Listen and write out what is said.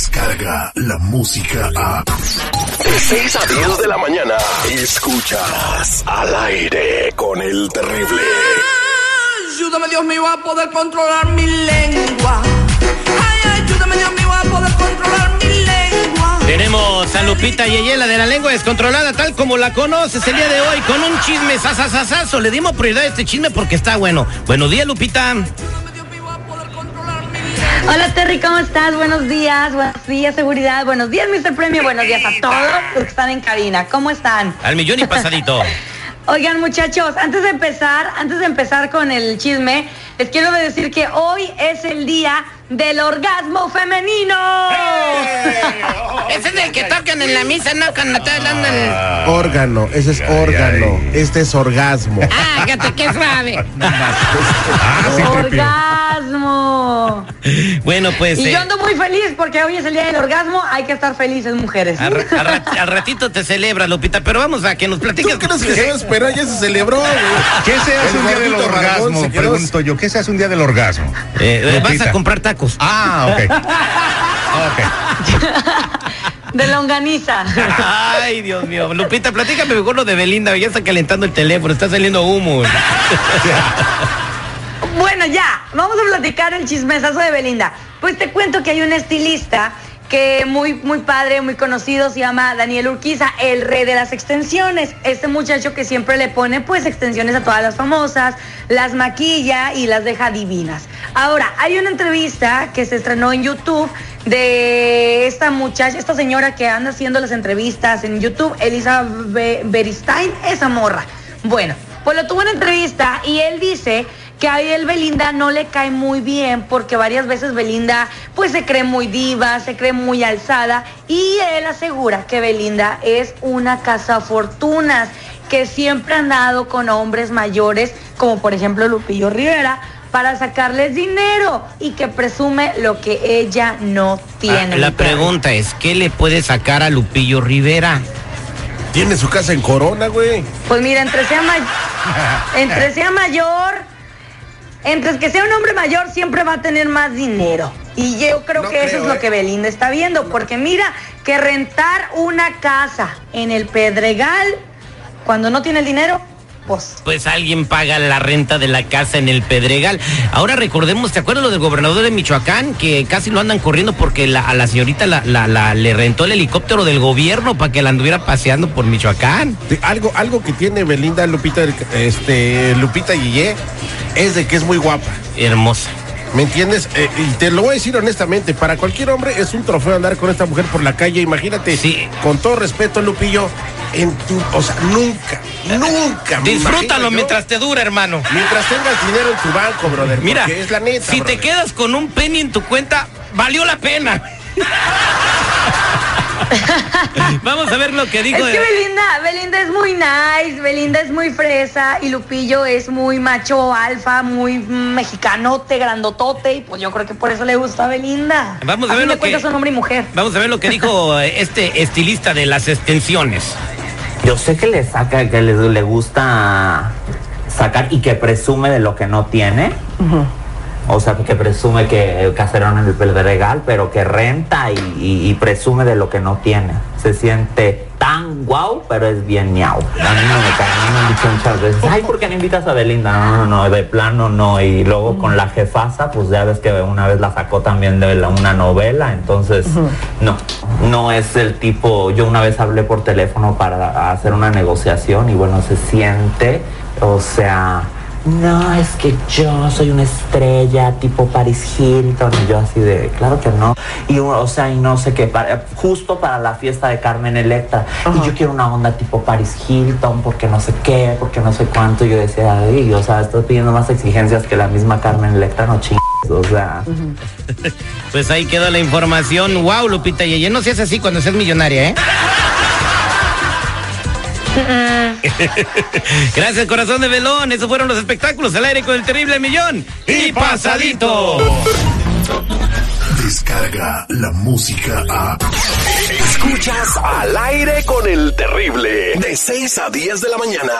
Descarga la música a. De 6 a 10 de la mañana. Escuchas al aire con el terrible. Ayúdame, Dios mío, a poder controlar mi lengua. Ay, ayúdame, Dios mío, a poder controlar mi lengua. Tenemos a Lupita Yeyela de la lengua descontrolada, tal como la conoces el día de hoy, con un chisme sasasasazo. Le dimos prioridad a este chisme porque está bueno. Buenos días, Lupita. Hola Terry, ¿cómo estás? Buenos días, buenos días, seguridad, buenos días, Mr. Premio, buenos días a todos los que están en cabina. ¿Cómo están? Al millón y pasadito. Oigan, muchachos, antes de empezar, antes de empezar con el chisme, les quiero decir que hoy es el día del orgasmo femenino. Ese es el que tocan en la misa, ¿no? Cuando está hablando el... Órgano, ese es órgano. Este es orgasmo. Ah, qué suave. orgasmo. Bueno, pues... Y eh, yo ando muy feliz porque hoy es el día del orgasmo, hay que estar felices, mujeres. al, ra- al ra- al ratito te celebra, Lupita, pero vamos a que nos platiques. ¿Tú crees que se va a esperar? Ya se celebró, güey. ¿Qué se hace El un día del orgasmo? Pregunto yo, ¿qué se hace un día del orgasmo? Eh, eh, vas a comprar tacos. Ah, ok. Ok. De longaniza. Ay, Dios mío. Lupita, platícame mejor lo de Belinda. Ya está calentando el teléfono, está saliendo humo. Bueno, ya, vamos a platicar el chismesazo de Belinda. Pues te cuento que hay un estilista que muy, muy padre, muy conocido, se llama Daniel Urquiza, el rey de las extensiones. Este muchacho que siempre le pone pues extensiones a todas las famosas, las maquilla y las deja divinas. Ahora, hay una entrevista que se estrenó en YouTube de esta muchacha, esta señora que anda haciendo las entrevistas en YouTube, Elisa Be- Beristain, esa morra. Bueno, pues lo tuvo en entrevista y él dice que a él Belinda no le cae muy bien porque varias veces Belinda pues se cree muy diva, se cree muy alzada y él asegura que Belinda es una casa fortunas que siempre ha andado con hombres mayores como por ejemplo Lupillo Rivera para sacarles dinero y que presume lo que ella no tiene. Ah, la pregunta es, ¿qué le puede sacar a Lupillo Rivera? Tiene su casa en Corona, güey. Pues mira, entre sea, may- entre sea mayor, entre que sea un hombre mayor, siempre va a tener más dinero. Y yo creo No que eso es lo ¿eh? que Belinda está viendo, porque mira, que rentar una casa en el Pedregal, cuando no tiene el dinero, pues... Pues alguien paga la renta de la casa en el Pedregal. Ahora recordemos, ¿te acuerdas lo del gobernador de Michoacán? Que casi lo andan corriendo porque la- a la señorita la, la- la- le rentó el helicóptero del gobierno para que la anduviera paseando por Michoacán. Algo, algo que tiene Belinda Lupita, este, Lupita Guillé es de que es muy guapa. Hermosa. ¿Me entiendes? Eh, y te lo voy a decir honestamente, para cualquier hombre es un trofeo andar con esta mujer por la calle. Imagínate, Sí. con todo respeto, Lupillo, en tu, o sea, nunca, nunca. Disfrútalo yo, mientras te dura, hermano. mientras tengas dinero en tu banco, brother. Mira, es la neta. si te quedas con un penny en tu cuenta, valió la pena. Vamos a ver lo que dijo. Es que de- Belinda, Belinda es muy nice, Belinda es muy fresa y Lupillo es muy macho alfa, muy mexicanote, grandotote y pues yo creo que por eso le gusta a Belinda. Vamos a ver lo que- son hombre y mujer. Vamos a ver lo que dijo eh, este estilista de las extensiones. Yo sé que le saca, que le, le gusta sacar y que presume de lo que no tiene. O sea, que presume que el caserón en el pedregal, pero que renta y, y- y presume de lo que no tiene. Se siente tan guau, pero es bien miau. A mí no me cae, a mí me han dicho muchas veces, ay, ¿por qué no invitas a Belinda? No, no, no, de plano no. Y luego con la jefasa, pues ya ves que una vez la sacó también de la- una novela, entonces no, no es el tipo, yo una vez hablé por teléfono para hacer una negociación y bueno, se siente, o sea, no, es que yo soy una estrella tipo Paris Hilton y yo así de, claro que no. Y o sea, y no sé qué, para- justo para la fiesta de Carmen Electra. Y yo quiero una onda tipo Paris Hilton porque no sé qué, porque no sé cuánto. Y yo decía, ay, o sea, estoy pidiendo más exigencias que la misma Carmen Electra, no chingues. O sea, Pues ahí quedó la información. Wow, Lupita Yeye, no seas así cuando seas millonaria, ¿eh? Gracias, corazón de velón. Esos fueron los espectáculos al aire con el terrible millón. Y pasadito. Descarga la música a. Escuchas al aire con el terrible. De 6 a 10 de la mañana.